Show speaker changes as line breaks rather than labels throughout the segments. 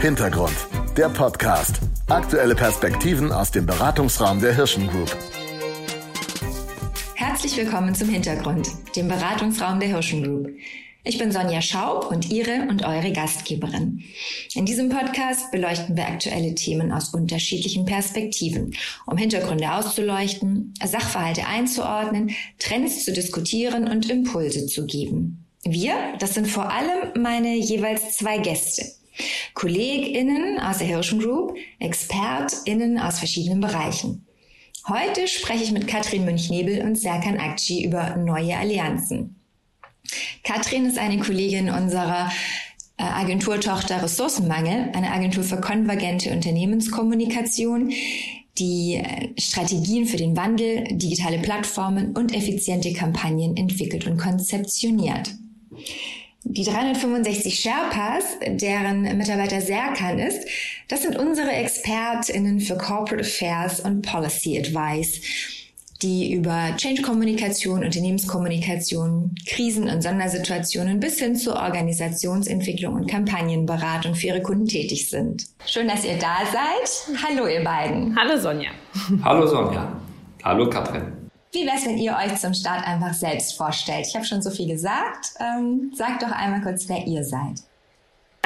Hintergrund, der Podcast. Aktuelle Perspektiven aus dem Beratungsraum der Hirschen Group.
Herzlich willkommen zum Hintergrund, dem Beratungsraum der Hirschen Group. Ich bin Sonja Schaub und Ihre und eure Gastgeberin. In diesem Podcast beleuchten wir aktuelle Themen aus unterschiedlichen Perspektiven, um Hintergründe auszuleuchten, Sachverhalte einzuordnen, Trends zu diskutieren und Impulse zu geben. Wir, das sind vor allem meine jeweils zwei Gäste. KollegInnen aus der Hirschen Group, ExpertInnen aus verschiedenen Bereichen. Heute spreche ich mit Katrin Münchnebel und Serkan Akci über neue Allianzen. Katrin ist eine Kollegin unserer äh, Agenturtochter Ressourcenmangel, eine Agentur für konvergente Unternehmenskommunikation, die äh, Strategien für den Wandel, digitale Plattformen und effiziente Kampagnen entwickelt und konzeptioniert. Die 365 Sherpas, deren Mitarbeiter Serkan ist, das sind unsere ExpertInnen für Corporate Affairs und Policy Advice die über Change-Kommunikation, Unternehmenskommunikation, Krisen- und Sondersituationen bis hin zur Organisationsentwicklung und Kampagnenberatung für ihre Kunden tätig sind. Schön, dass ihr da seid. Hallo, ihr beiden.
Hallo, Sonja.
Hallo, Sonja. Hallo, Katrin.
Wie wäre es, wenn ihr euch zum Start einfach selbst vorstellt? Ich habe schon so viel gesagt. Ähm, sagt doch einmal kurz, wer ihr seid.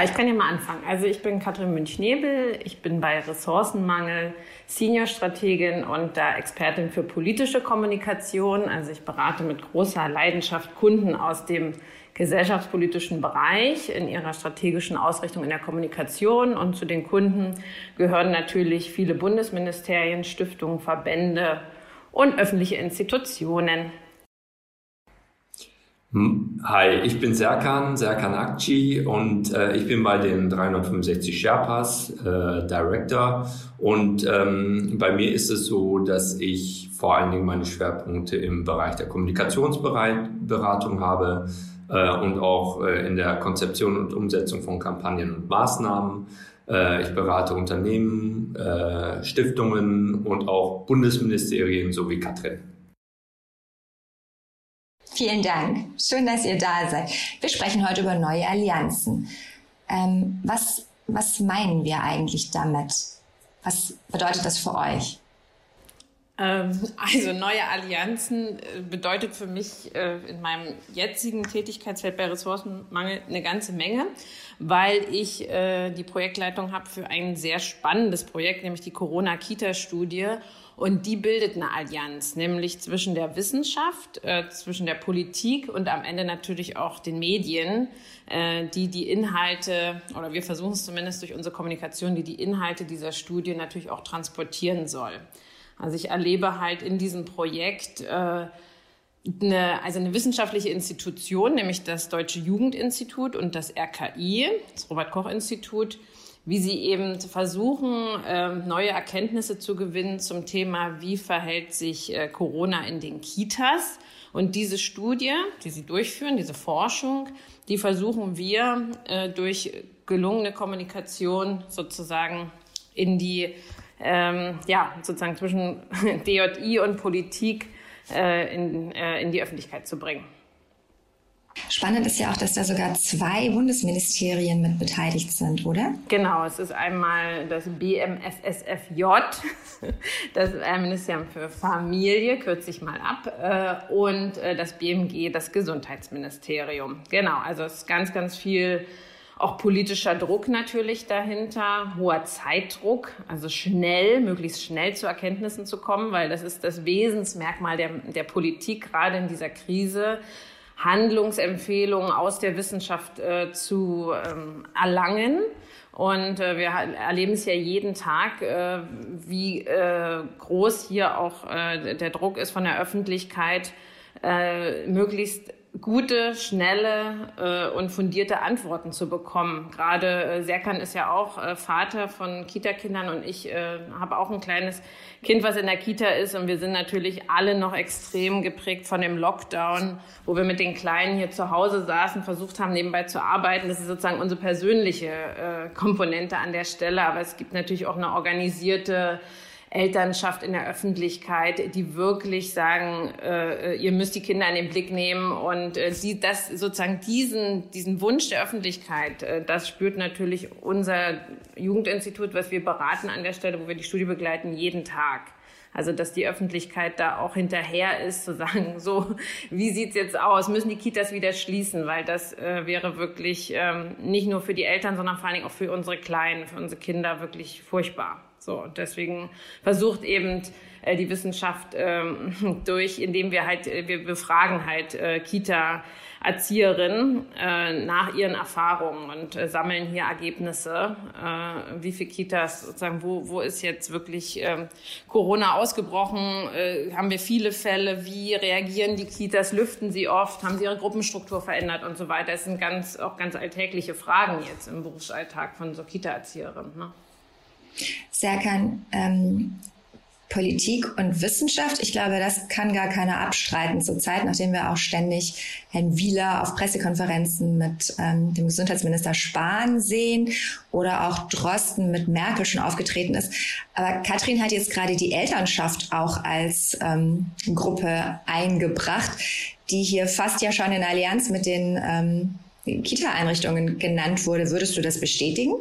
Ich kann ja mal anfangen. Also ich bin Katrin Münch-Nebel, ich bin bei Ressourcenmangel Senior-Strategin und da Expertin für politische Kommunikation. Also ich berate mit großer Leidenschaft Kunden aus dem gesellschaftspolitischen Bereich in ihrer strategischen Ausrichtung in der Kommunikation. Und zu den Kunden gehören natürlich viele Bundesministerien, Stiftungen, Verbände und öffentliche Institutionen.
Hi, ich bin Serkan, Serkan Akci und äh, ich bin bei den 365 Sherpas äh, Director und ähm, bei mir ist es so, dass ich vor allen Dingen meine Schwerpunkte im Bereich der Kommunikationsberatung habe äh, und auch äh, in der Konzeption und Umsetzung von Kampagnen und Maßnahmen. Äh, ich berate Unternehmen, äh, Stiftungen und auch Bundesministerien sowie Katrin.
Vielen Dank. Schön, dass ihr da seid. Wir sprechen heute über neue Allianzen. Ähm, was, was meinen wir eigentlich damit? Was bedeutet das für euch?
Ähm, also neue Allianzen äh, bedeutet für mich äh, in meinem jetzigen Tätigkeitsfeld bei Ressourcenmangel eine ganze Menge, weil ich äh, die Projektleitung habe für ein sehr spannendes Projekt, nämlich die Corona-Kita-Studie. Und die bildet eine Allianz, nämlich zwischen der Wissenschaft, zwischen der Politik und am Ende natürlich auch den Medien, die die Inhalte, oder wir versuchen es zumindest durch unsere Kommunikation, die die Inhalte dieser Studie natürlich auch transportieren soll. Also ich erlebe halt in diesem Projekt äh, eine, also eine wissenschaftliche Institution, nämlich das Deutsche Jugendinstitut und das RKI, das Robert Koch Institut, wie sie eben versuchen, äh, neue Erkenntnisse zu gewinnen zum Thema, wie verhält sich äh, Corona in den Kitas. Und diese Studie, die sie durchführen, diese Forschung, die versuchen wir äh, durch gelungene Kommunikation sozusagen in die ähm, ja, sozusagen zwischen DJI und Politik äh, in, äh, in die Öffentlichkeit zu bringen.
Spannend ist ja auch, dass da sogar zwei Bundesministerien mit beteiligt sind, oder?
Genau, es ist einmal das BMFSFJ, das Ministerium für Familie, kürze ich mal ab, äh, und äh, das BMG, das Gesundheitsministerium. Genau, also es ist ganz, ganz viel auch politischer Druck natürlich dahinter, hoher Zeitdruck, also schnell, möglichst schnell zu Erkenntnissen zu kommen, weil das ist das Wesensmerkmal der, der Politik, gerade in dieser Krise. Handlungsempfehlungen aus der Wissenschaft äh, zu ähm, erlangen. Und äh, wir erleben es ja jeden Tag, äh, wie äh, groß hier auch äh, der Druck ist von der Öffentlichkeit, äh, möglichst gute, schnelle äh, und fundierte Antworten zu bekommen. Gerade äh, Serkan ist ja auch äh, Vater von Kita-Kindern und ich äh, habe auch ein kleines Kind, was in der Kita ist und wir sind natürlich alle noch extrem geprägt von dem Lockdown, wo wir mit den Kleinen hier zu Hause saßen, versucht haben, nebenbei zu arbeiten. Das ist sozusagen unsere persönliche äh, Komponente an der Stelle, aber es gibt natürlich auch eine organisierte Elternschaft in der Öffentlichkeit, die wirklich sagen, äh, ihr müsst die Kinder in den Blick nehmen und äh, die, das sozusagen diesen, diesen Wunsch der Öffentlichkeit, äh, das spürt natürlich unser Jugendinstitut, was wir beraten an der Stelle, wo wir die Studie begleiten, jeden Tag. Also dass die Öffentlichkeit da auch hinterher ist, zu sagen, so, wie sieht's jetzt aus? Müssen die Kitas wieder schließen? Weil das äh, wäre wirklich ähm, nicht nur für die Eltern, sondern vor allen Dingen auch für unsere Kleinen, für unsere Kinder wirklich furchtbar. So, und deswegen versucht eben äh, die Wissenschaft ähm, durch, indem wir halt, äh, wir befragen halt äh, Kita Erzieherinnen äh, nach ihren Erfahrungen und äh, sammeln hier Ergebnisse, äh, wie viele Kitas sozusagen, wo, wo ist jetzt wirklich ähm, Corona ausgebrochen, äh, haben wir viele Fälle, wie reagieren die Kitas, lüften sie oft, haben sie ihre Gruppenstruktur verändert und so weiter. Das sind ganz, auch ganz alltägliche Fragen jetzt im Berufsalltag von so Kita-Erzieherinnen. Ne?
Serkan, ähm, Politik und Wissenschaft, ich glaube, das kann gar keiner abstreiten zurzeit, nachdem wir auch ständig Herrn Wieler auf Pressekonferenzen mit ähm, dem Gesundheitsminister Spahn sehen oder auch Drosten mit Merkel schon aufgetreten ist. Aber Katrin hat jetzt gerade die Elternschaft auch als ähm, Gruppe eingebracht, die hier fast ja schon in Allianz mit den ähm, Kita-Einrichtungen genannt wurde. Würdest du das bestätigen?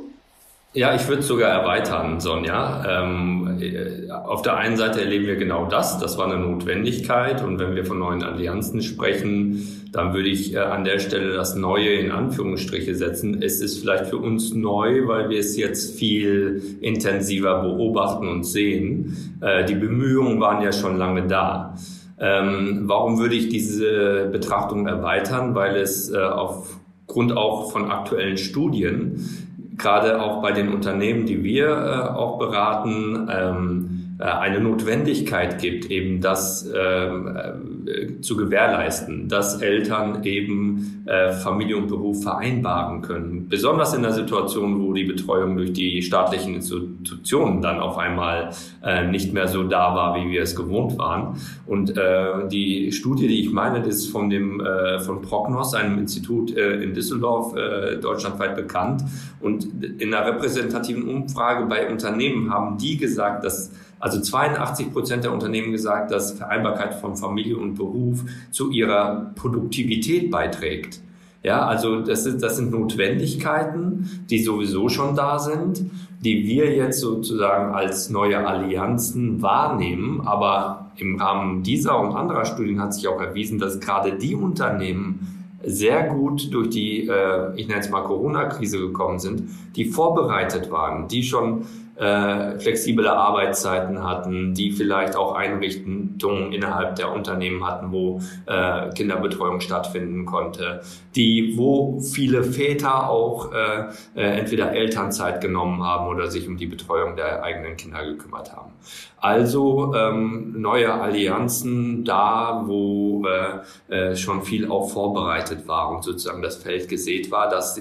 Ja, ich würde sogar erweitern, Sonja. Ähm, äh, auf der einen Seite erleben wir genau das, das war eine Notwendigkeit und wenn wir von neuen Allianzen sprechen, dann würde ich äh, an der Stelle das Neue in Anführungsstriche setzen. Es ist vielleicht für uns neu, weil wir es jetzt viel intensiver beobachten und sehen. Äh, die Bemühungen waren ja schon lange da. Ähm, warum würde ich diese Betrachtung erweitern? Weil es äh, aufgrund auch von aktuellen Studien gerade auch bei den Unternehmen, die wir äh, auch beraten, ähm, äh, eine Notwendigkeit gibt, eben das ähm, äh, zu gewährleisten, dass Eltern eben äh, Familie und Beruf vereinbaren können. Besonders in der Situation, wo die Betreuung durch die staatlichen Institutionen dann auf einmal äh, nicht mehr so da war, wie wir es gewohnt waren. Und äh, die Studie, die ich meine, ist von dem äh, von Prognos, einem Institut äh, in Düsseldorf, äh, deutschlandweit bekannt. Und in einer repräsentativen Umfrage bei Unternehmen haben die gesagt, dass also 82 Prozent der Unternehmen gesagt, dass Vereinbarkeit von Familie und Beruf zu ihrer Produktivität beiträgt. Ja, also das, ist, das sind Notwendigkeiten, die sowieso schon da sind, die wir jetzt sozusagen als neue Allianzen wahrnehmen. Aber im Rahmen dieser und anderer Studien hat sich auch erwiesen, dass gerade die Unternehmen sehr gut durch die, äh, ich nenne es mal Corona-Krise gekommen sind, die vorbereitet waren, die schon äh, flexible Arbeitszeiten hatten, die vielleicht auch Einrichtungen innerhalb der Unternehmen hatten, wo äh, Kinderbetreuung stattfinden konnte, die, wo viele Väter auch äh, äh, entweder Elternzeit genommen haben oder sich um die Betreuung der eigenen Kinder gekümmert haben. Also ähm, neue Allianzen da, wo äh, äh, schon viel auch vorbereitet war und sozusagen das Feld gesät war, dass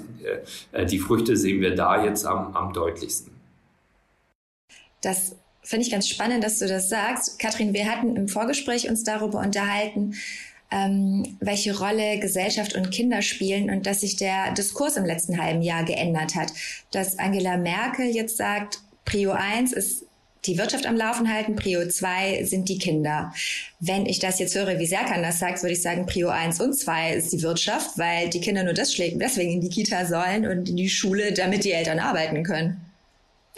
äh, die Früchte sehen wir da jetzt am, am deutlichsten.
Das finde ich ganz spannend, dass du das sagst. Kathrin, wir hatten im Vorgespräch uns darüber unterhalten, ähm, welche Rolle Gesellschaft und Kinder spielen und dass sich der Diskurs im letzten halben Jahr geändert hat. Dass Angela Merkel jetzt sagt, Prio 1 ist die Wirtschaft am Laufen halten, Prio 2 sind die Kinder. Wenn ich das jetzt höre, wie Serkan das sagt, würde ich sagen, Prio 1 und 2 ist die Wirtschaft, weil die Kinder nur deswegen in die Kita sollen und in die Schule, damit die Eltern arbeiten können.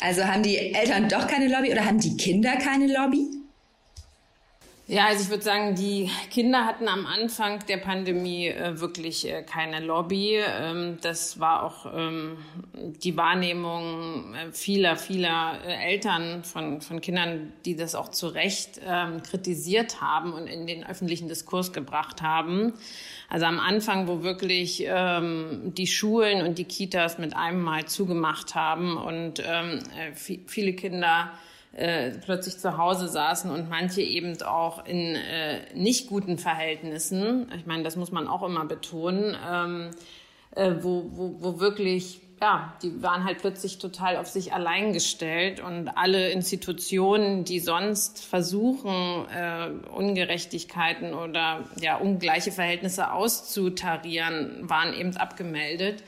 Also haben die Eltern doch keine Lobby oder haben die Kinder keine Lobby?
Ja, also ich würde sagen, die Kinder hatten am Anfang der Pandemie äh, wirklich äh, keine Lobby. Ähm, das war auch ähm, die Wahrnehmung äh, vieler, vieler äh, Eltern von, von Kindern, die das auch zu Recht ähm, kritisiert haben und in den öffentlichen Diskurs gebracht haben. Also am Anfang, wo wirklich ähm, die Schulen und die Kitas mit einem Mal zugemacht haben und ähm, äh, viele Kinder äh, plötzlich zu Hause saßen und manche eben auch in äh, nicht guten Verhältnissen. Ich meine, das muss man auch immer betonen, ähm, äh, wo, wo, wo wirklich ja, die waren halt plötzlich total auf sich allein gestellt und alle Institutionen, die sonst versuchen, äh, Ungerechtigkeiten oder ja, ungleiche Verhältnisse auszutarieren, waren eben abgemeldet.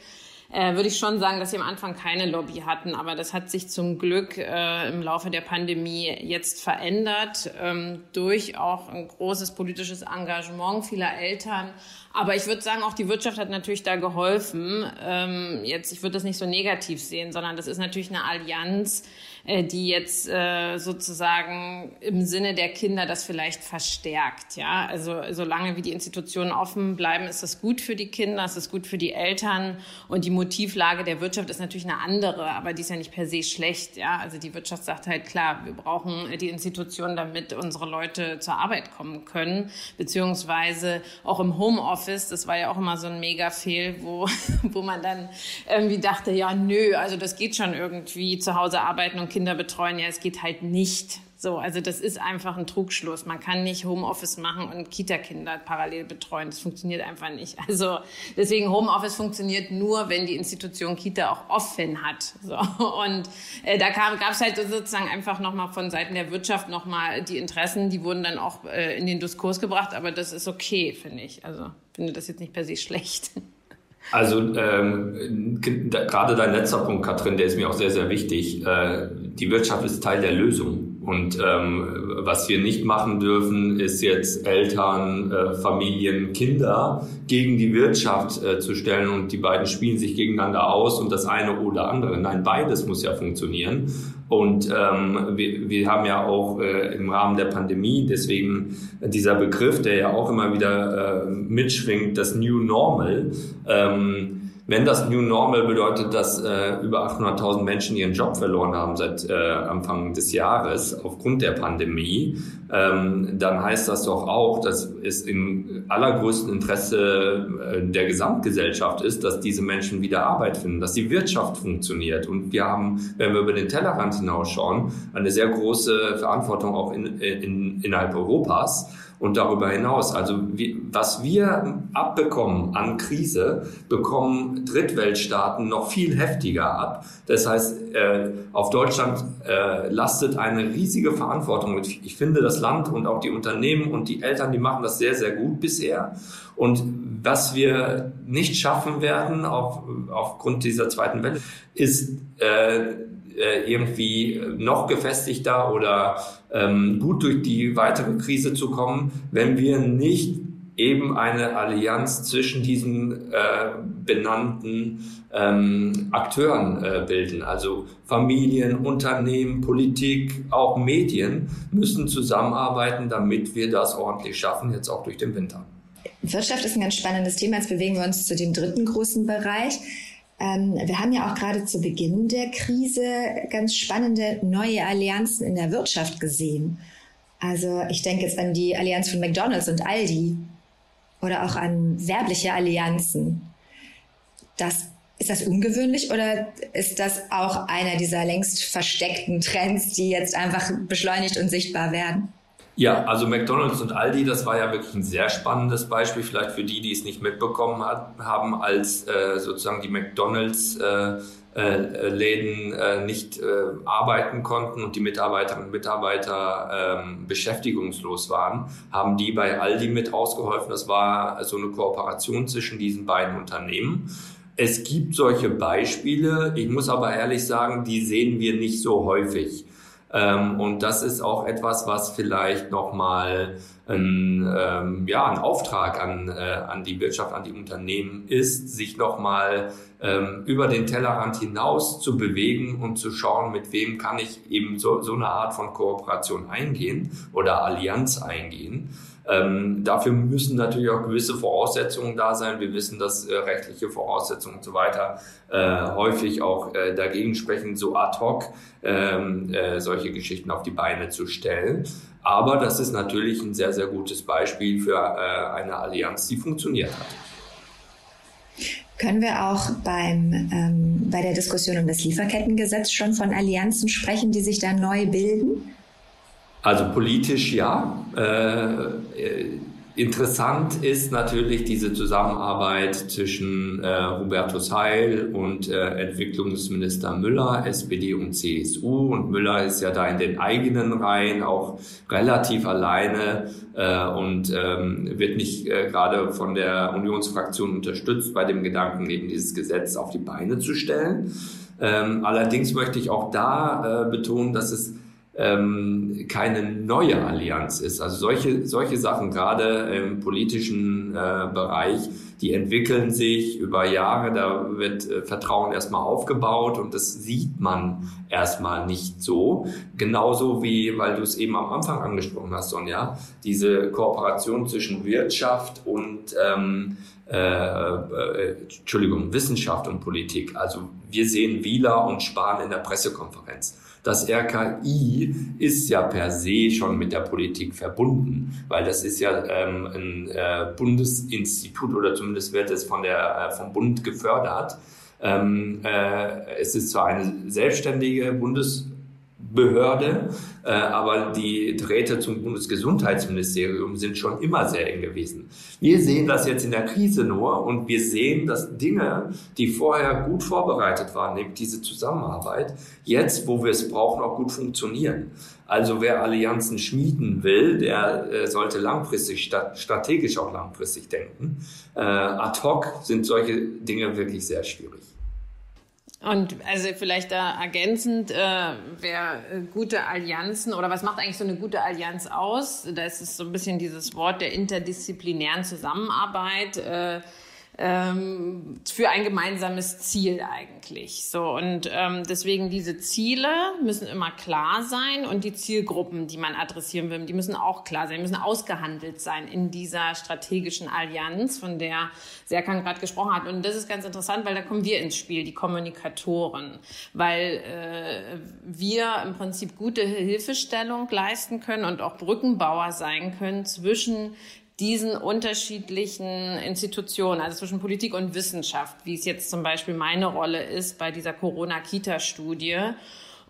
Äh, würde ich schon sagen, dass sie am Anfang keine Lobby hatten. Aber das hat sich zum Glück äh, im Laufe der Pandemie jetzt verändert, ähm, durch auch ein großes politisches Engagement vieler Eltern. Aber ich würde sagen, auch die Wirtschaft hat natürlich da geholfen. Ähm, jetzt, ich würde das nicht so negativ sehen, sondern das ist natürlich eine Allianz, die jetzt äh, sozusagen im Sinne der Kinder das vielleicht verstärkt. Ja, also solange wie die Institutionen offen bleiben, ist das gut für die Kinder, ist das gut für die Eltern und die Motivlage der Wirtschaft ist natürlich eine andere, aber die ist ja nicht per se schlecht. Ja, also die Wirtschaft sagt halt klar, wir brauchen die Institutionen, damit unsere Leute zur Arbeit kommen können, beziehungsweise auch im Homeoffice. Das war ja auch immer so ein Mega-Fehl, wo wo man dann irgendwie dachte, ja nö, also das geht schon irgendwie zu Hause arbeiten und Kinder betreuen, ja, es geht halt nicht. So, also das ist einfach ein Trugschluss. Man kann nicht Homeoffice machen und Kita-Kinder parallel betreuen. Das funktioniert einfach nicht. Also deswegen Homeoffice funktioniert nur, wenn die Institution Kita auch offen hat. So und äh, da gab es halt sozusagen einfach nochmal von Seiten der Wirtschaft nochmal die Interessen, die wurden dann auch äh, in den Diskurs gebracht. Aber das ist okay, finde ich. Also finde das jetzt nicht per se schlecht.
Also ähm, gerade dein letzter Punkt, Katrin, der ist mir auch sehr, sehr wichtig. Äh, die Wirtschaft ist Teil der Lösung. Und ähm, was wir nicht machen dürfen, ist jetzt Eltern, äh, Familien, Kinder gegen die Wirtschaft äh, zu stellen und die beiden spielen sich gegeneinander aus und das eine oder andere. Nein, beides muss ja funktionieren. Und ähm, wir, wir haben ja auch äh, im Rahmen der Pandemie, deswegen dieser Begriff, der ja auch immer wieder äh, mitschwingt, das New Normal. Ähm, wenn das New Normal bedeutet, dass äh, über 800.000 Menschen ihren Job verloren haben seit äh, Anfang des Jahres aufgrund der Pandemie, ähm, dann heißt das doch auch, dass es im allergrößten Interesse äh, der Gesamtgesellschaft ist, dass diese Menschen wieder Arbeit finden, dass die Wirtschaft funktioniert. Und wir haben, wenn wir über den Tellerrand hinausschauen, eine sehr große Verantwortung auch in, in, innerhalb Europas und darüber hinaus. Also wie, was wir abbekommen an Krise, bekommen Drittweltstaaten noch viel heftiger ab. Das heißt, äh, auf Deutschland äh, lastet eine riesige Verantwortung. Ich finde, das Land und auch die Unternehmen und die Eltern, die machen das sehr, sehr gut bisher. Und was wir nicht schaffen werden auf, aufgrund dieser zweiten Welle, ist äh, irgendwie noch gefestigter oder ähm, gut durch die weitere Krise zu kommen, wenn wir nicht eben eine Allianz zwischen diesen äh, benannten ähm, Akteuren äh, bilden. Also Familien, Unternehmen, Politik, auch Medien müssen zusammenarbeiten, damit wir das ordentlich schaffen, jetzt auch durch den Winter.
Wirtschaft ist ein ganz spannendes Thema. Jetzt bewegen wir uns zu dem dritten großen Bereich. Ähm, wir haben ja auch gerade zu Beginn der Krise ganz spannende neue Allianzen in der Wirtschaft gesehen. Also ich denke jetzt an die Allianz von McDonald's und Aldi oder auch an werbliche Allianzen. Das, ist das ungewöhnlich oder ist das auch einer dieser längst versteckten Trends, die jetzt einfach beschleunigt und sichtbar werden?
Ja, also McDonald's und Aldi, das war ja wirklich ein sehr spannendes Beispiel, vielleicht für die, die es nicht mitbekommen hat, haben, als äh, sozusagen die McDonald's äh, äh, Läden äh, nicht äh, arbeiten konnten und die Mitarbeiterinnen und Mitarbeiter ähm, beschäftigungslos waren, haben die bei Aldi mit ausgeholfen. Das war so eine Kooperation zwischen diesen beiden Unternehmen. Es gibt solche Beispiele. Ich muss aber ehrlich sagen, die sehen wir nicht so häufig. Ähm, und das ist auch etwas, was vielleicht nochmal ein, ähm, ja, ein Auftrag an, äh, an die Wirtschaft, an die Unternehmen ist, sich nochmal ähm, über den Tellerrand hinaus zu bewegen und zu schauen, mit wem kann ich eben so, so eine Art von Kooperation eingehen oder Allianz eingehen. Ähm, dafür müssen natürlich auch gewisse Voraussetzungen da sein. Wir wissen, dass äh, rechtliche Voraussetzungen und so weiter äh, häufig auch äh, dagegen sprechen, so ad hoc ähm, äh, solche Geschichten auf die Beine zu stellen. Aber das ist natürlich ein sehr, sehr gutes Beispiel für äh, eine Allianz, die funktioniert hat.
Können wir auch beim, ähm, bei der Diskussion um das Lieferkettengesetz schon von Allianzen sprechen, die sich da neu bilden?
Also politisch ja. Äh, Interessant ist natürlich diese Zusammenarbeit zwischen äh, Hubertus Heil und äh, Entwicklungsminister Müller, SPD und CSU. Und Müller ist ja da in den eigenen Reihen auch relativ alleine äh, und ähm, wird nicht äh, gerade von der Unionsfraktion unterstützt bei dem Gedanken, eben dieses Gesetz auf die Beine zu stellen. Ähm, allerdings möchte ich auch da äh, betonen, dass es ähm, keine neue Allianz ist. Also solche, solche Sachen gerade im politischen äh, Bereich, die entwickeln sich über Jahre, da wird äh, Vertrauen erstmal aufgebaut und das sieht man erstmal nicht so. Genauso wie, weil du es eben am Anfang angesprochen hast, Sonja, diese Kooperation zwischen Wirtschaft und ähm, äh, äh, Entschuldigung, Wissenschaft und Politik. Also wir sehen Wieler und Spahn in der Pressekonferenz das RKI ist ja per se schon mit der Politik verbunden, weil das ist ja ähm, ein äh, Bundesinstitut oder zumindest wird es von der, äh, vom Bund gefördert. Ähm, äh, es ist zwar eine selbstständige Bundes Behörde, äh, aber die Drähte zum Bundesgesundheitsministerium sind schon immer sehr eng gewesen. Wir sehen das jetzt in der Krise nur und wir sehen, dass Dinge, die vorher gut vorbereitet waren, nämlich diese Zusammenarbeit, jetzt, wo wir es brauchen, auch gut funktionieren. Also wer Allianzen schmieden will, der äh, sollte langfristig, strategisch auch langfristig denken. Äh, ad hoc sind solche Dinge wirklich sehr schwierig.
Und also vielleicht da ergänzend, äh, wer äh, gute Allianzen oder was macht eigentlich so eine gute Allianz aus? Da ist es so ein bisschen dieses Wort der interdisziplinären Zusammenarbeit. Äh, ähm, für ein gemeinsames Ziel eigentlich. So und ähm, deswegen diese Ziele müssen immer klar sein und die Zielgruppen, die man adressieren will, die müssen auch klar sein, müssen ausgehandelt sein in dieser strategischen Allianz, von der Serkan gerade gesprochen hat. Und das ist ganz interessant, weil da kommen wir ins Spiel, die Kommunikatoren, weil äh, wir im Prinzip gute Hilfestellung leisten können und auch Brückenbauer sein können zwischen diesen unterschiedlichen Institutionen, also zwischen Politik und Wissenschaft, wie es jetzt zum Beispiel meine Rolle ist bei dieser Corona-Kita-Studie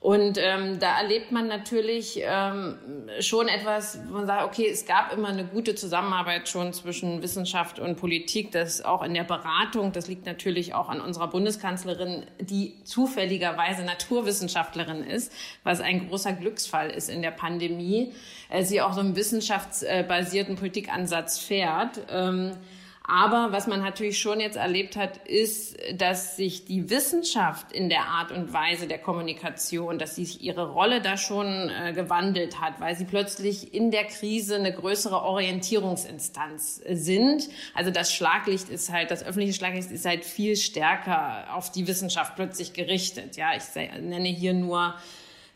und ähm, da erlebt man natürlich ähm, schon etwas, wo man sagt, okay, es gab immer eine gute Zusammenarbeit schon zwischen Wissenschaft und Politik, das auch in der Beratung, das liegt natürlich auch an unserer Bundeskanzlerin, die zufälligerweise Naturwissenschaftlerin ist, was ein großer Glücksfall ist in der Pandemie. Äh, sie auch so einen wissenschaftsbasierten Politikansatz fährt. Ähm, aber was man natürlich schon jetzt erlebt hat, ist, dass sich die Wissenschaft in der Art und Weise der Kommunikation, dass sich ihre Rolle da schon äh, gewandelt hat, weil sie plötzlich in der Krise eine größere Orientierungsinstanz sind. Also das Schlaglicht ist halt, das öffentliche Schlaglicht ist halt viel stärker auf die Wissenschaft plötzlich gerichtet. Ja, ich nenne hier nur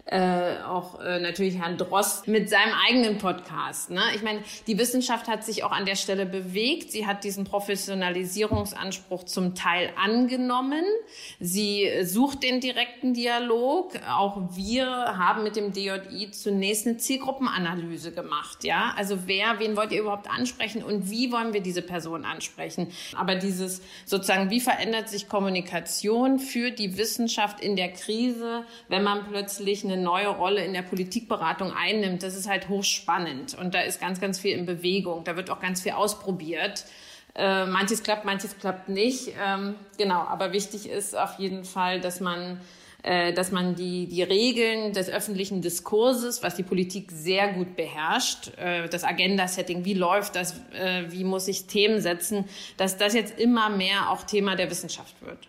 äh, auch äh, natürlich Herrn Drost mit seinem eigenen Podcast. Ne? Ich meine, die Wissenschaft hat sich auch an der Stelle bewegt. Sie hat diesen Professionalisierungsanspruch zum Teil angenommen. Sie sucht den direkten Dialog. Auch wir haben mit dem DJI zunächst eine Zielgruppenanalyse gemacht. Ja, also wer, wen wollt ihr überhaupt ansprechen und wie wollen wir diese Person ansprechen? Aber dieses sozusagen, wie verändert sich Kommunikation für die Wissenschaft in der Krise, wenn man plötzlich eine eine neue Rolle in der Politikberatung einnimmt, das ist halt hochspannend. Und da ist ganz, ganz viel in Bewegung. Da wird auch ganz viel ausprobiert. Äh, manches klappt, manches klappt nicht. Ähm, genau, aber wichtig ist auf jeden Fall, dass man äh, dass man die, die Regeln des öffentlichen Diskurses, was die Politik sehr gut beherrscht, äh, das Agenda-Setting, wie läuft das, äh, wie muss ich Themen setzen, dass das jetzt immer mehr auch Thema der Wissenschaft wird.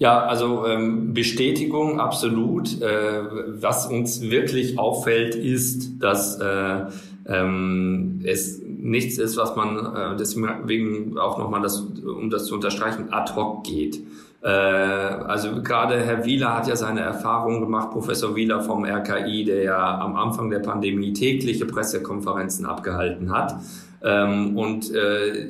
Ja, also ähm, Bestätigung absolut. Äh, was uns wirklich auffällt, ist, dass äh, ähm, es nichts ist, was man äh, deswegen auch nochmal, das, um das zu unterstreichen, ad hoc geht. Äh, also gerade Herr Wieler hat ja seine Erfahrungen gemacht, Professor Wieler vom RKI, der ja am Anfang der Pandemie tägliche Pressekonferenzen abgehalten hat. Ähm, und äh,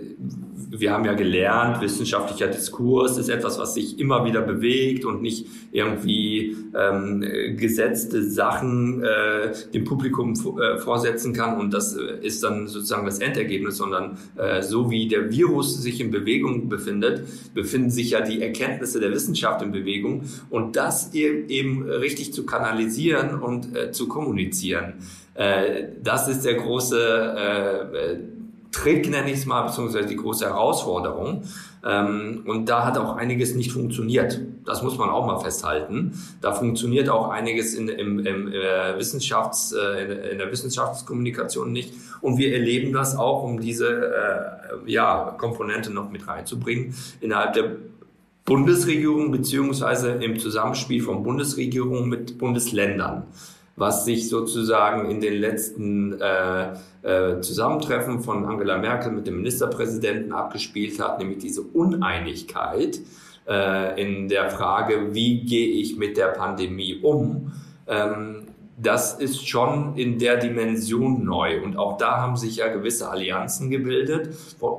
wir haben ja gelernt, wissenschaftlicher Diskurs ist etwas, was sich immer wieder bewegt und nicht irgendwie ähm, gesetzte Sachen äh, dem Publikum äh, vorsetzen kann und das äh, ist dann sozusagen das Endergebnis, sondern äh, so wie der Virus sich in Bewegung befindet, befinden sich ja die Erkenntnisse der Wissenschaft in Bewegung und das eben richtig zu kanalisieren und äh, zu kommunizieren. Äh, das ist der große äh, Trick, nenne ich es mal, beziehungsweise die große Herausforderung. Ähm, und da hat auch einiges nicht funktioniert. Das muss man auch mal festhalten. Da funktioniert auch einiges in, im, im, äh, Wissenschafts, äh, in, der Wissenschaftskommunikation nicht. Und wir erleben das auch, um diese äh, ja, Komponente noch mit reinzubringen, innerhalb der Bundesregierung beziehungsweise im Zusammenspiel von Bundesregierung mit Bundesländern was sich sozusagen in den letzten äh, äh, Zusammentreffen von Angela Merkel mit dem Ministerpräsidenten abgespielt hat, nämlich diese Uneinigkeit äh, in der Frage, wie gehe ich mit der Pandemie um. Ähm, das ist schon in der Dimension neu. Und auch da haben sich ja gewisse Allianzen gebildet,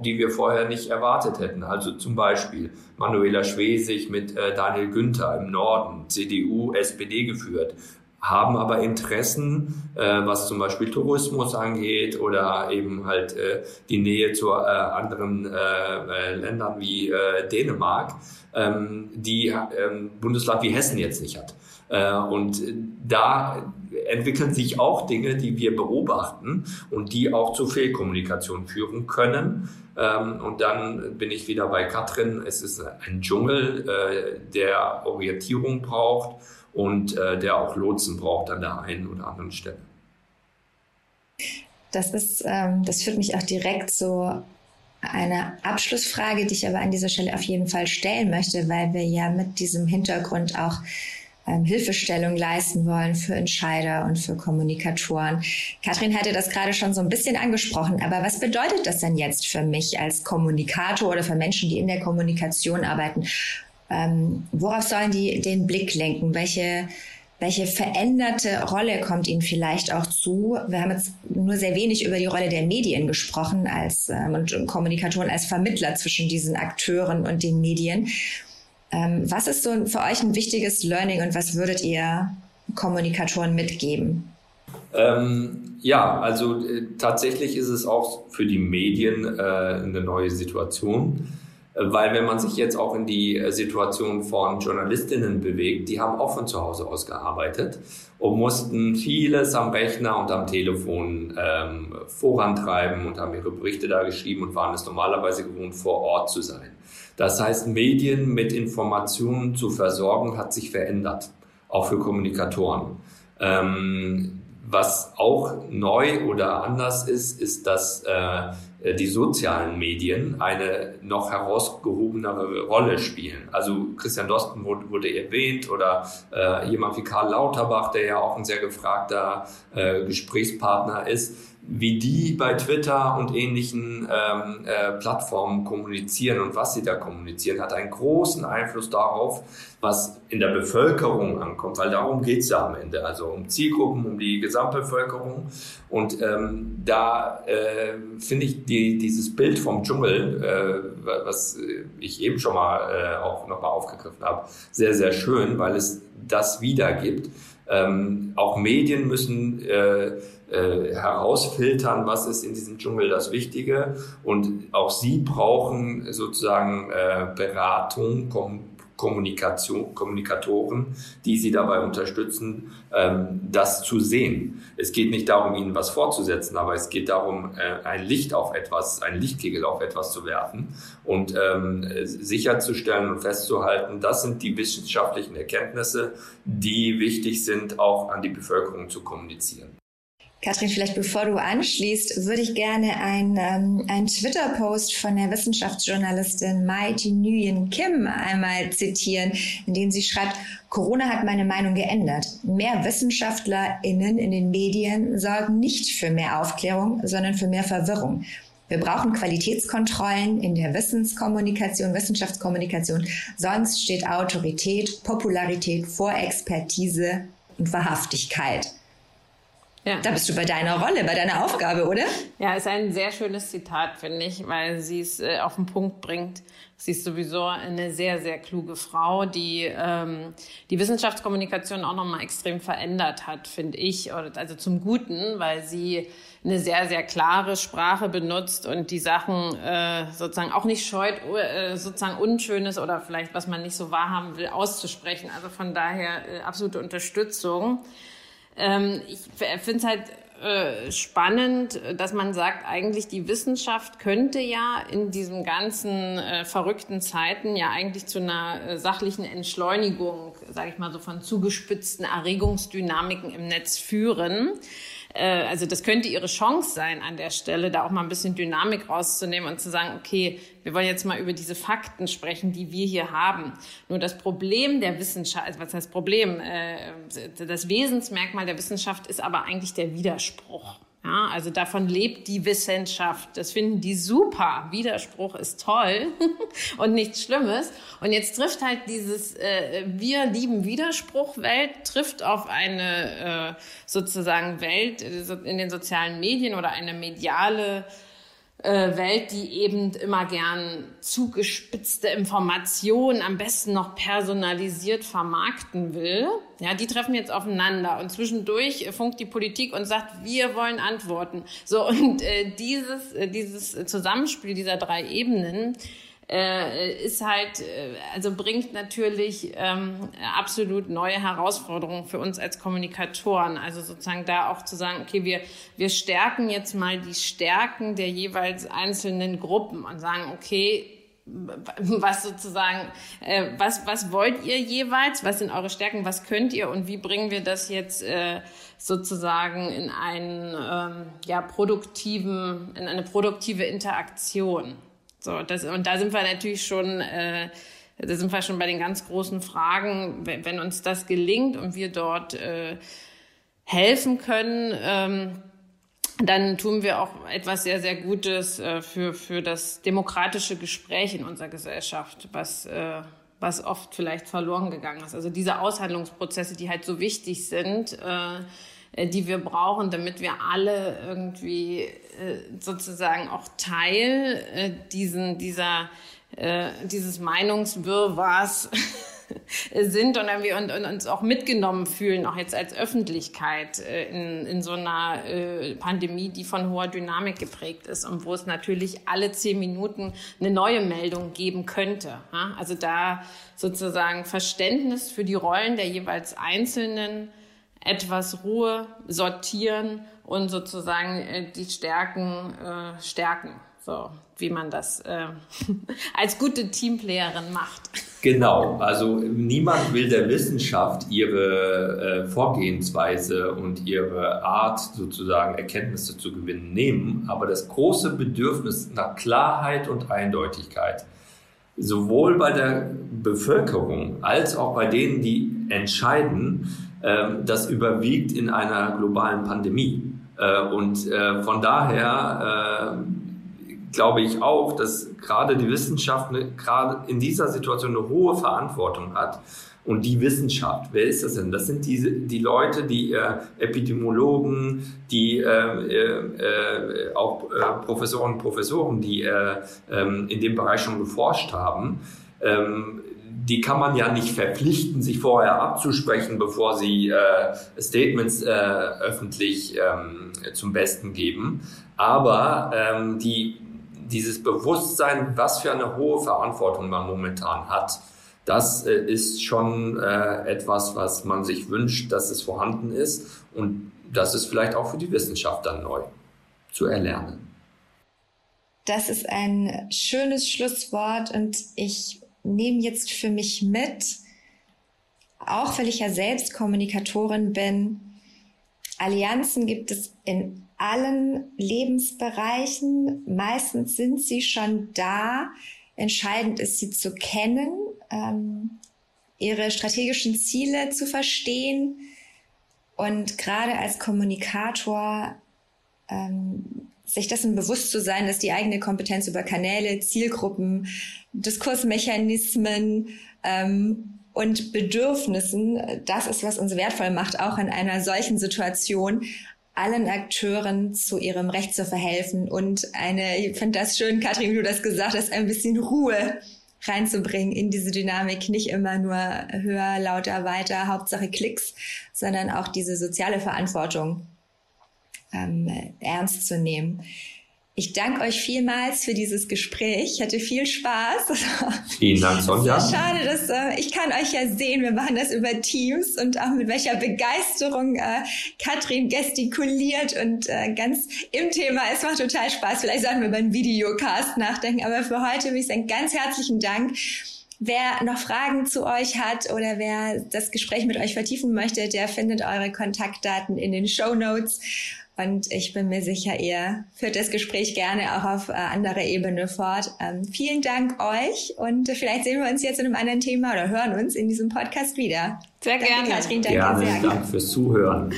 die wir vorher nicht erwartet hätten. Also zum Beispiel Manuela Schwesig mit äh, Daniel Günther im Norden, CDU, SPD geführt haben aber Interessen, äh, was zum Beispiel Tourismus angeht oder eben halt äh, die Nähe zu äh, anderen äh, äh, Ländern wie äh, Dänemark, ähm, die ähm, Bundesland wie Hessen jetzt nicht hat. Und da entwickeln sich auch Dinge, die wir beobachten und die auch zu Fehlkommunikation führen können. Ähm, und dann bin ich wieder bei Katrin. Es ist ein Dschungel, der Orientierung braucht und äh, der auch Lotsen braucht an der einen oder anderen Stelle.
Das ist, ähm, das führt mich auch direkt zu einer Abschlussfrage, die ich aber an dieser Stelle auf jeden Fall stellen möchte, weil wir ja mit diesem Hintergrund auch ähm, Hilfestellung leisten wollen für Entscheider und für Kommunikatoren. Katrin hatte das gerade schon so ein bisschen angesprochen, aber was bedeutet das denn jetzt für mich als Kommunikator oder für Menschen, die in der Kommunikation arbeiten? Ähm, worauf sollen die den Blick lenken? Welche, welche veränderte Rolle kommt ihnen vielleicht auch zu? Wir haben jetzt nur sehr wenig über die Rolle der Medien gesprochen als ähm, und Kommunikatoren als Vermittler zwischen diesen Akteuren und den Medien. Ähm, was ist so für euch ein wichtiges Learning und was würdet ihr Kommunikatoren mitgeben?
Ähm, ja, also äh, tatsächlich ist es auch für die Medien äh, eine neue Situation. Weil wenn man sich jetzt auch in die äh, Situation von Journalistinnen bewegt, die haben auch von zu Hause aus gearbeitet und mussten vieles am Rechner und am Telefon ähm, vorantreiben und haben ihre Berichte da geschrieben und waren es normalerweise gewohnt, vor Ort zu sein. Das heißt, Medien mit Informationen zu versorgen, hat sich verändert, auch für Kommunikatoren. Ähm, was auch neu oder anders ist, ist, dass äh, die sozialen Medien eine noch herausgehobenere Rolle spielen. Also Christian Dosten wurde, wurde erwähnt oder äh, jemand wie Karl Lauterbach, der ja auch ein sehr gefragter äh, Gesprächspartner ist wie die bei Twitter und ähnlichen ähm, äh, Plattformen kommunizieren und was sie da kommunizieren, hat einen großen Einfluss darauf, was in der Bevölkerung ankommt, weil darum geht's ja am Ende, also um Zielgruppen, um die Gesamtbevölkerung. Und ähm, da äh, finde ich die, dieses Bild vom Dschungel, äh, was ich eben schon mal äh, auch nochmal aufgegriffen habe, sehr, sehr schön, weil es das wiedergibt. Ähm, auch Medien müssen äh, äh, herausfiltern, was ist in diesem Dschungel das Wichtige. Und auch sie brauchen sozusagen äh, Beratung, Kom Kommunikation, Kommunikatoren, die sie dabei unterstützen, ähm, das zu sehen. Es geht nicht darum, ihnen was vorzusetzen, aber es geht darum, äh, ein Licht auf etwas, ein Lichtkegel auf etwas zu werfen und ähm, sicherzustellen und festzuhalten, das sind die wissenschaftlichen Erkenntnisse, die wichtig sind, auch an die Bevölkerung zu kommunizieren.
Katrin, vielleicht bevor du anschließt, würde ich gerne einen, ähm, einen Twitter-Post von der Wissenschaftsjournalistin Mai Nguyen Kim einmal zitieren, in dem sie schreibt, Corona hat meine Meinung geändert. Mehr WissenschaftlerInnen in den Medien sorgen nicht für mehr Aufklärung, sondern für mehr Verwirrung. Wir brauchen Qualitätskontrollen in der Wissenskommunikation, Wissenschaftskommunikation. Sonst steht Autorität, Popularität vor Expertise und Wahrhaftigkeit. Ja. Da bist du bei deiner Rolle, bei deiner Aufgabe, oder?
Ja, ist ein sehr schönes Zitat, finde ich, weil sie es äh, auf den Punkt bringt. Sie ist sowieso eine sehr, sehr kluge Frau, die ähm, die Wissenschaftskommunikation auch nochmal extrem verändert hat, finde ich. Also zum Guten, weil sie eine sehr, sehr klare Sprache benutzt und die Sachen äh, sozusagen auch nicht scheut, äh, sozusagen Unschönes oder vielleicht, was man nicht so wahrhaben will, auszusprechen. Also von daher äh, absolute Unterstützung. Ähm, ich finde es halt äh, spannend, dass man sagt, eigentlich die Wissenschaft könnte ja in diesen ganzen äh, verrückten Zeiten ja eigentlich zu einer äh, sachlichen Entschleunigung, sage ich mal so, von zugespitzten Erregungsdynamiken im Netz führen. Äh, also das könnte ihre Chance sein an der Stelle, da auch mal ein bisschen Dynamik rauszunehmen und zu sagen, okay, wir wollen jetzt mal über diese Fakten sprechen, die wir hier haben. Nur das Problem der Wissenschaft, also was heißt Problem? Äh, das Wesensmerkmal der Wissenschaft ist aber eigentlich der Widerspruch. Ja, also davon lebt die Wissenschaft. Das finden die super. Widerspruch ist toll und nichts Schlimmes. Und jetzt trifft halt dieses äh, Wir lieben Widerspruch Welt, trifft auf eine äh, sozusagen Welt äh, in den sozialen Medien oder eine mediale Welt, die eben immer gern zugespitzte Informationen, am besten noch personalisiert vermarkten will. Ja, die treffen jetzt aufeinander und zwischendurch funkt die Politik und sagt, wir wollen Antworten. So und äh, dieses äh, dieses Zusammenspiel dieser drei Ebenen äh, ist halt, äh, also bringt natürlich ähm, absolut neue Herausforderungen für uns als Kommunikatoren. Also sozusagen da auch zu sagen, okay, wir, wir stärken jetzt mal die Stärken der jeweils einzelnen Gruppen und sagen, okay, was sozusagen, äh, was, was wollt ihr jeweils, was sind eure Stärken, was könnt ihr und wie bringen wir das jetzt äh, sozusagen in einen ähm, ja, produktiven, in eine produktive Interaktion. So, das, und da sind wir natürlich schon, äh, da sind wir schon bei den ganz großen Fragen, wenn, wenn uns das gelingt und wir dort äh, helfen können, ähm, dann tun wir auch etwas sehr, sehr Gutes äh, für, für das demokratische Gespräch in unserer Gesellschaft, was, äh, was oft vielleicht verloren gegangen ist. Also diese Aushandlungsprozesse, die halt so wichtig sind, äh, die wir brauchen, damit wir alle irgendwie äh, sozusagen auch Teil äh, diesen, dieser, dieses Meinungswirrwarrs sind und, wir uns auch mitgenommen fühlen, auch jetzt als Öffentlichkeit in, in so einer äh, Pandemie, die von hoher Dynamik geprägt ist und wo es natürlich alle zehn Minuten eine neue Meldung geben könnte. Also da sozusagen Verständnis für die Rollen der jeweils Einzelnen etwas Ruhe sortieren und sozusagen äh, die Stärken äh, stärken. So, wie man das äh, als gute Teamplayerin macht.
Genau, also niemand will der Wissenschaft ihre äh, Vorgehensweise und ihre Art sozusagen Erkenntnisse zu gewinnen nehmen, aber das große Bedürfnis nach Klarheit und Eindeutigkeit, sowohl bei der Bevölkerung als auch bei denen, die entscheiden, ähm, das überwiegt in einer globalen Pandemie. Äh, und äh, von daher äh, glaube ich auch, dass gerade die Wissenschaft gerade in dieser Situation eine hohe Verantwortung hat. Und die Wissenschaft, wer ist das denn? Das sind diese, die Leute, die äh, Epidemiologen, die äh, äh, auch äh, Professoren und Professoren, die äh, ähm, in dem Bereich schon geforscht haben. Ähm, die kann man ja nicht verpflichten, sich vorher abzusprechen, bevor sie äh, Statements äh, öffentlich ähm, zum Besten geben. Aber ähm, die, dieses Bewusstsein, was für eine hohe Verantwortung man momentan hat, das äh, ist schon äh, etwas, was man sich wünscht, dass es vorhanden ist. Und das ist vielleicht auch für die Wissenschaft dann neu zu erlernen.
Das ist ein schönes Schlusswort und ich nehme jetzt für mich mit, auch weil ich ja selbst Kommunikatorin bin, Allianzen gibt es in allen Lebensbereichen. Meistens sind sie schon da. Entscheidend ist, sie zu kennen, ähm, ihre strategischen Ziele zu verstehen und gerade als Kommunikator ähm, sich dessen bewusst zu sein, dass die eigene Kompetenz über Kanäle, Zielgruppen, Diskursmechanismen ähm, und Bedürfnissen, das ist, was uns wertvoll macht, auch in einer solchen Situation, allen Akteuren zu ihrem Recht zu verhelfen und eine, ich finde das schön, Katrin, wie du das gesagt hast, ein bisschen Ruhe reinzubringen in diese Dynamik. Nicht immer nur höher, lauter, weiter, Hauptsache Klicks, sondern auch diese soziale Verantwortung ähm, ernst zu nehmen. Ich danke euch vielmals für dieses Gespräch. Ich hatte viel Spaß.
Vielen Dank, Sonja.
Schade, dass äh, ich kann euch ja sehen. Wir machen das über Teams und auch mit welcher Begeisterung äh, Katrin gestikuliert und äh, ganz im Thema. Es macht total Spaß. Vielleicht sollten wir über einen Videocast nachdenken. Aber für heute will ich sagen, ganz herzlichen Dank. Wer noch Fragen zu euch hat oder wer das Gespräch mit euch vertiefen möchte, der findet eure Kontaktdaten in den Show Notes. Und ich bin mir sicher, ihr führt das Gespräch gerne auch auf äh, anderer Ebene fort. Ähm, vielen Dank euch und äh, vielleicht sehen wir uns jetzt in einem anderen Thema oder hören uns in diesem Podcast wieder.
Sehr
danke,
gerne.
Katrin, danke,
gerne,
Serkan.
danke fürs Zuhören.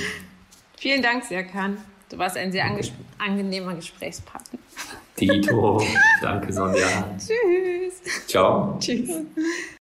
Vielen Dank, Serkan. Du warst ein sehr angenehmer Gesprächspartner.
Dito, danke Sonja.
Tschüss.
Ciao.
Tschüss.